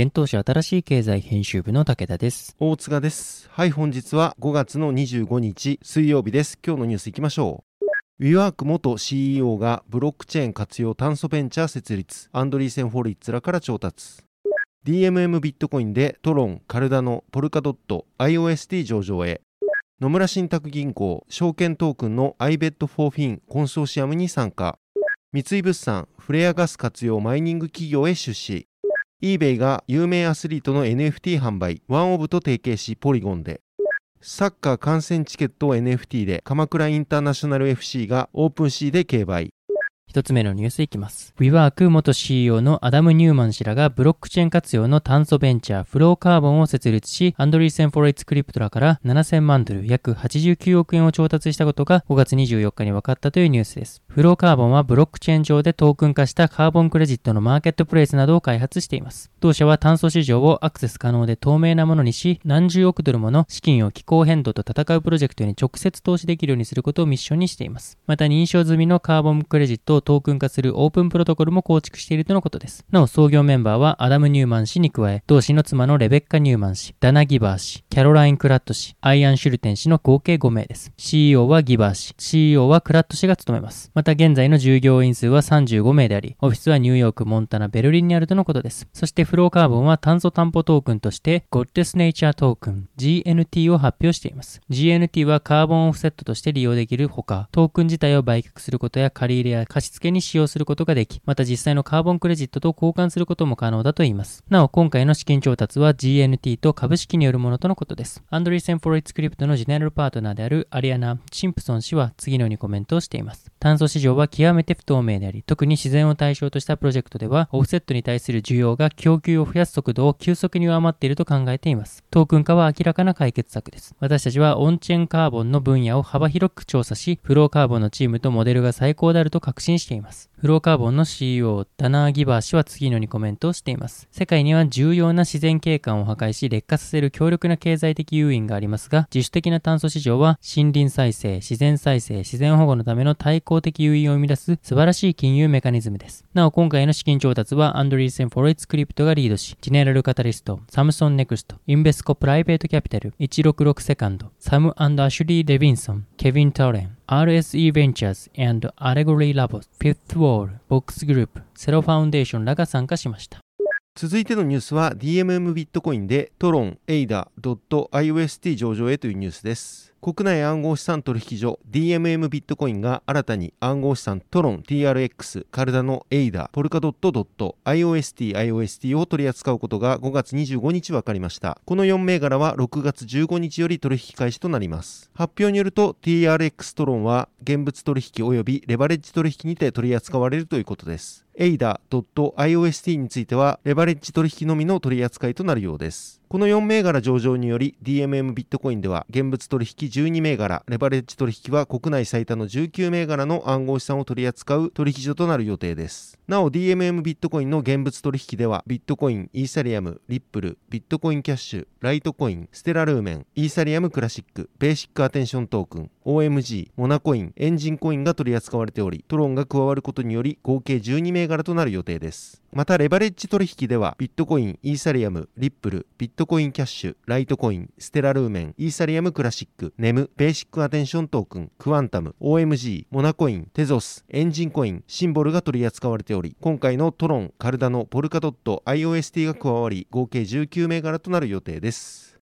現当社新しい経済編集部の武田です。大塚です。はい、本日は5月の25日水曜日です。今日のニュースいきましょう。WeWork 元 CEO がブロックチェーン活用炭素ベンチャー設立。アンドリーセン・フォリッツらから調達。DMM ビットコインでトロン、カルダノ、ポルカドット、IOST 上場へ。野村信託銀行、証券トークンの iBet4Fin コンソーシアムに参加。三井物産、フレアガス活用マイニング企業へ出資。eBay が有名アスリートの NFT 販売、ワンオブと提携しポリゴンで。サッカー観戦チケットを NFT で鎌倉インターナショナル FC がオープンシーで競売。一つ目のニュースいきます。WeWork 元 CEO のアダム・ニューマン氏らがブロックチェーン活用の炭素ベンチャーフローカーボンを設立し、アンドリーセン・ホロウィッツ・クリプトらから7000万ドル約89億円を調達したことが5月24日に分かったというニュースです。フローカーボンはブロックチェーン上でトークン化したカーボンクレジットのマーケットプレイスなどを開発しています。同社は炭素市場をアクセス可能で透明なものにし、何十億ドルもの資金を気候変動と戦うプロジェクトに直接投資できるようにすることをミッションにしています。また認証済みのカーボンクレジットをトークン化するオープンプロトコルも構築しているとのことです。なお創業メンバーはアダム・ニューマン氏に加え、同氏の妻のレベッカ・ニューマン氏、ダナ・ギバー氏、キャロライン・クラット氏、アイアン・シュルテン氏の合計5名です。CEO はギバー氏、CEO はクラット氏が務めます。また現在の従業員数は35名であり、オフィスはニューヨーク、モンタナ、ベルリンにあるとのことです。そしてフローカーボンは炭素担保トークンとして Goddess Nature トークン GNT を発表しています。GNT はカーボンオフセットとして利用できるほか、トークン自体を売却することや借り入れや貸付に使用することができ、また実際のカーボンクレジットと交換することも可能だといいます。なお、今回の資金調達は GNT と株式によるものとのことです。アンドリーセン・フォロイツクリプトのジェネラルパートナーであるアリアナ・シンプソン氏は次のようにコメントをしています。炭素市場は極めて不透明であり、特に自然を対象としたプロジェクトでは、オフセットに対する需要が供給を増やす速度を急速に上回っていると考えています。トークン化は明らかな解決策です。私たちはオンチェーンカーボンの分野を幅広く調査し、フローカーボンのチームとモデルが最高であると確信しています。フローカーボンの CEO、ダナー・ギバー氏は次のようにコメントをしています。世界には重要な自然景観を破壊し劣化させる強力な経済的誘因がありますが、自主的な炭素市場は森林再生、自然再生、自然保護のための対抗的誘因を生み出す素晴らしい金融メカニズムです。なお、今回の資金調達はアンドリーセン・フォロイツ・クリプトがリードし、ジェネラル・カタリスト、サムソン・ネクスト、インベスコ・プライベート・キャピタル、166セカンド、サムアシュリー・レビンソン、ケビン・トーレン、RSE Ventures and Allegory Labs、Fifth Wall、Box Group、セロファウンデーションらが参加しました。続いてのニュースは DMM ビットコインでトロン、エイダ、ドット、IOST 上場へというニュースです。国内暗号資産取引所 DMM ビットコインが新たに暗号資産トロン TRX カルダノエイダポルカドットドット IOST IOST を取り扱うことが5月25日分かりました。この4銘柄は6月15日より取引開始となります。発表によると TRX トロンは現物取引及びレバレッジ取引にて取り扱われるということです。エイダ .IOST についてはレバレッジ取引のみの取り扱いとなるようです。この4銘柄上場により DMM ビットコインでは現物取引12銘柄、レバレッジ取引は国内最多の19銘柄の暗号資産を取り扱う取引所となる予定です。なお DMM ビットコインの現物取引ではビットコイン、イーサリアム、リップル、ビットコインキャッシュ、ライトコイン、ステラルーメン、イーサリアムクラシック、ベーシックアテンショントークン、OMG、モナコイン、エンジンコインが取り扱われており、トロンが加わることにより合計12銘柄となる予定です。また、レバレッジ取引では、ビットコイン、イーサリアム、リップル、ビットコインキャッシュ、ライトコイン、ステラルーメン、イーサリアムクラシック、ネム、ベーシックアテンショントークン、クワンタム、OMG、モナコイン、テゾス、エンジンコイン、シンボルが取り扱われており、今回のトロン、カルダノ、ポルカドット、IOST が加わり、合計19銘柄となる予定です。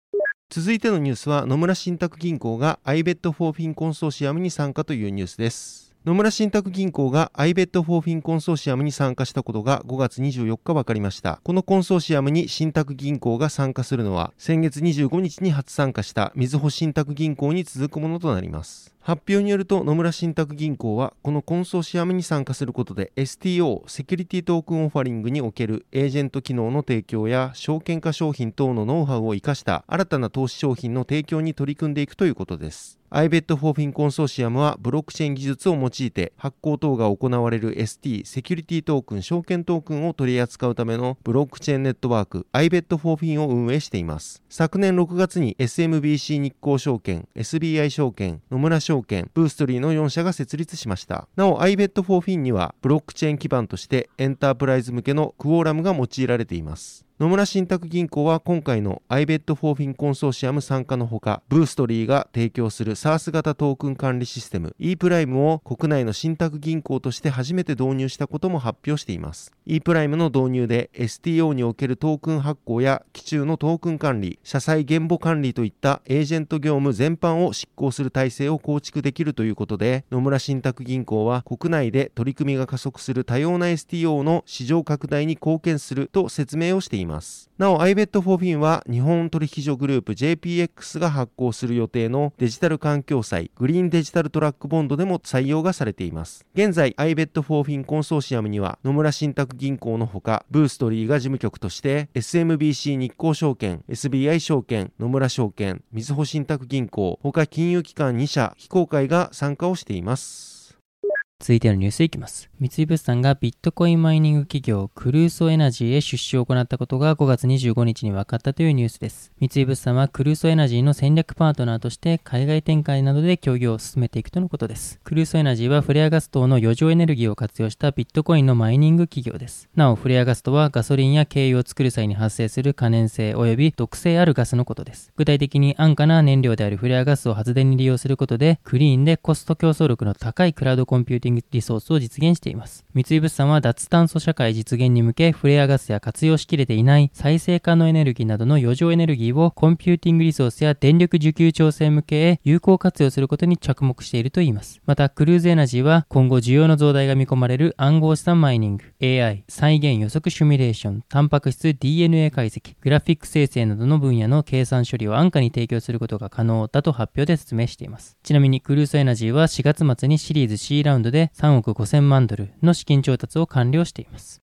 続いてのニュースは野村信託銀行が iBet for Fin コンソーシアムに参加というニュースです。野村信託銀行が iBet for Fin コンソーシアムに参加したことが5月24日分かりました。このコンソーシアムに信託銀行が参加するのは先月25日に初参加したみずほ信託銀行に続くものとなります。発表によると野村信託銀行はこのコンソーシアムに参加することで STO セキュリティトークンオファリングにおけるエージェント機能の提供や証券化商品等のノウハウを生かした新たな投資商品の提供に取り組んでいくということです。iBet for Fin コンソーシアムはブロックチェーン技術を用いて発行等が行われる ST セキュリティトークン証券トークンを取り扱うためのブロックチェーンネットワーク iBet for Fin を運営しています。昨年6月に SMBC 日興証券、SBI 証券、野村証証券、ブーストリーの4社が設立しました。なお iBet4Fin にはブロックチェーン基盤としてエンタープライズ向けのクオーラムが用いられています。野村信託銀行は今回の iBet for Fin コンソーシアム参加のほか、ブーストリーが提供する SARS 型トークン管理システム e プライムを国内の信託銀行として初めて導入したことも発表しています。e プライムの導入で STO におけるトークン発行や基中のトークン管理、社債現母管理といったエージェント業務全般を執行する体制を構築できるということで、野村信託銀行は国内で取り組みが加速する多様な STO の市場拡大に貢献すると説明をしています。なお iBet for Fin は日本取引所グループ JPX が発行する予定のデジタル環境債グリーンデジタルトラックボンドでも採用がされています。現在 iBet for Fin コンソーシアムには野村信託銀行のほかブーストリーが事務局として SMBC 日興証券、SBI 証券、野村証券、みずほ信託銀行、他金融機関2社、非公開が参加をしています。続いてのニュースいきます。三井物産がビットコインマイニング企業クルーソエナジーへ出資を行ったことが5月25日に分かったというニュースです。三井物産はクルーソエナジーの戦略パートナーとして海外展開などで協業を進めていくとのことです。クルーソエナジーはフレアガス等の余剰エネルギーを活用したビットコインのマイニング企業です。なお、フレアガスとはガソリンや軽油を作る際に発生する可燃性及び毒性あるガスのことです。具体的に安価な燃料であるフレアガスを発電に利用することで、クリーンでコスト競争力の高いクラウドコンピューティングリソースを実現しています。三井物産は脱炭素社会実現に向け、フレアガスや活用しきれていない再生可能エネルギーなどの余剰エネルギーをコンピューティングリソースや電力需給調整向けへ有効活用することに着目しているといいます。また、クルーソエナジーは今後需要の増大が見込まれる暗号資産マイニング、AI、再現予測シミュレーション、タンパク質 DNA 解析、グラフィック生成などの分野の計算処理を安価に提供することが可能だと発表で説明しています。ちなみにクルーソエナジーは4月末にシリーズ C ラウンドで3億5000万ドルの資金調達を完了しています。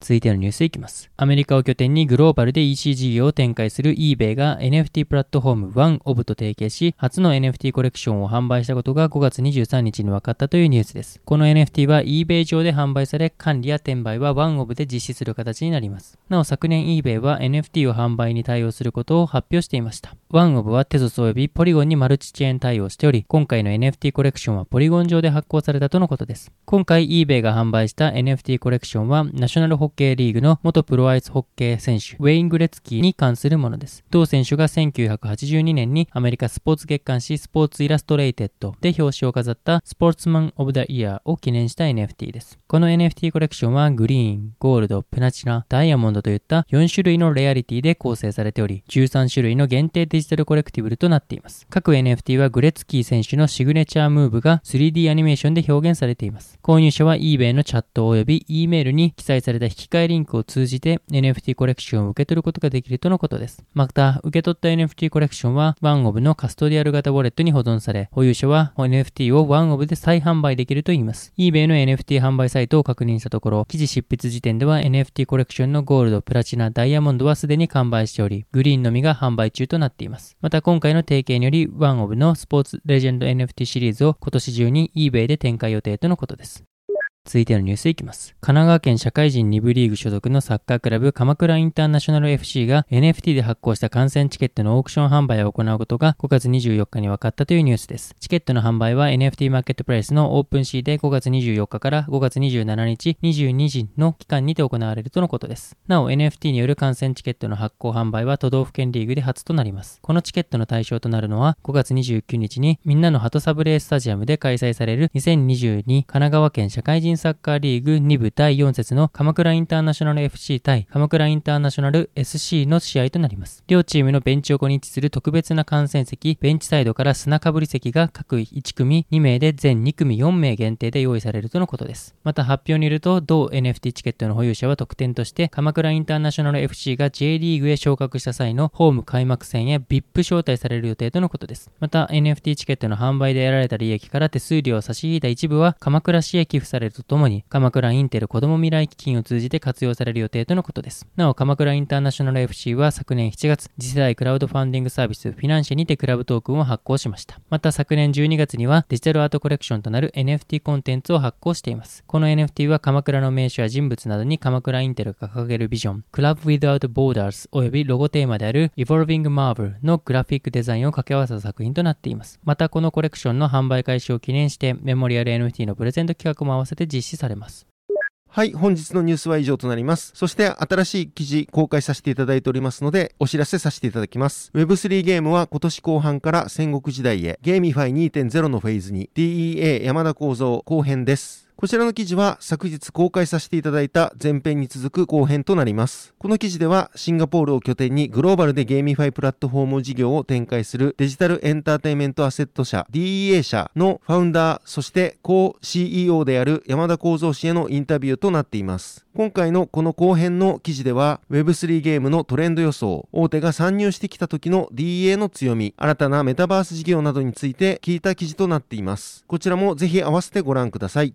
続いてのニュースいきます。アメリカを拠点にグローバルで EC 事業を展開する eBay が NFT プラットフォーム OneOf と提携し、初の NFT コレクションを販売したことが5月23日に分かったというニュースです。この NFT は eBay 上で販売され、管理や転売は OneOf で実施する形になります。なお昨年 eBay は NFT を販売に対応することを発表していました。OneOf はテゾス及びポリゴンにマルチチェーン対応しており、今回の NFT コレクションはポリゴン上で発行されたとのことです。今回 eBay が販売した NFT コレクションはナショナルホッケーリーグの元プロアイスホッケー選手、ウェイン・グレツキーに関するものです。同選手が1982年にアメリカスポーツ月刊誌スポーツイラストレイテッドで表紙を飾ったスポーツマン・オブ・ザ・イヤーを記念した NFT です。この NFT コレクションはグリーン、ゴールド、プラチナ、ダイヤモンドといった4種類のレアリティで構成されており、13種類の限定デジタルコレクティブルとなっています。各 NFT はグレツキー選手のシグネチャームーブが 3D アニメーションで表現されています。購入者は eBay のチャット及び E メールに記載されたき換えリンクを通じて NFT コレクションを受け取ることができるとのことです。また、受け取った NFT コレクションは、ワンオブのカストディアル型ウォレットに保存され、保有者は NFT をワンオブで再販売できるといいます。eBay の NFT 販売サイトを確認したところ、記事執筆時点では NFT コレクションのゴールド、プラチナ、ダイヤモンドはすでに完売しており、グリーンのみが販売中となっています。また、今回の提携により、ワンオブのスポーツレジェンド NFT シリーズを今年中に eBay で展開予定とのことです。続いてのニュースいきます。神奈川県社会人2部リーグ所属のサッカークラブ鎌倉インターナショナル FC が NFT で発行した観戦チケットのオークション販売を行うことが5月24日に分かったというニュースです。チケットの販売は NFT マーケットプレイスのオープンシーで5月24日から5月27日22時の期間にて行われるとのことです。なお NFT による観戦チケットの発行販売は都道府県リーグで初となります。このチケットの対象となるのは5月29日にみんなの鳩サブレースタジアムで開催される2022神奈川県社会人サッカーリーグ2部第4節の鎌倉インターナショナル FC 対鎌倉インターナショナル SC の試合となります。両チームのベンチ横に位置する特別な観戦席、ベンチサイドから砂かぶり席が各1組2名で全2組4名限定で用意されるとのことです。また発表によると、同 NFT チケットの保有者は特典として鎌倉インターナショナル FC が J リーグへ昇格した際のホーム開幕戦へ VIP 招待される予定とのことです。また NFT チケットの販売で得られた利益から手数料を差し引いた一部は鎌倉市へ寄付されるとともに鎌倉インテル子ども未来基金を通じて活用される予定とのことです。なお、鎌倉インターナショナル FC は昨年7月、次世代クラウドファンディングサービスフィナンシェにてクラブトークンを発行しました。また昨年12月にはデジタルアートコレクションとなる NFT コンテンツを発行しています。この NFT は鎌倉の名所や人物などに鎌倉インテルが掲げるビジョン、Club Without Borders 及びロゴテーマである Evolving Marvel のグラフィックデザインを掛け合わせた作品となっています。またこのコレクションの販売開始を記念してメモリアル NFT のプレゼント企画も合わせて実施されます。はい、本日のニュースは以上となります。そして新しい記事公開させていただいておりますので、お知らせさせていただきます。Web3 ゲームは今年後半から戦国時代へ、ゲーミファイ2.0のフェーズに、DEA 山田耕三後編です。こちらの記事は昨日公開させていただいた前編に続く後編となります。この記事ではシンガポールを拠点にグローバルでゲーミファイプラットフォーム事業を展開するデジタルエンターテインメントアセット社 DEA 社のファウンダー、そしてー CEO である山田幸三氏へのインタビューとなっています。今回のこの後編の記事では Web3 ゲームのトレンド予想、大手が参入してきた時の DEA の強み、新たなメタバース事業などについて聞いた記事となっています。こちらもぜひ合わせてご覧ください。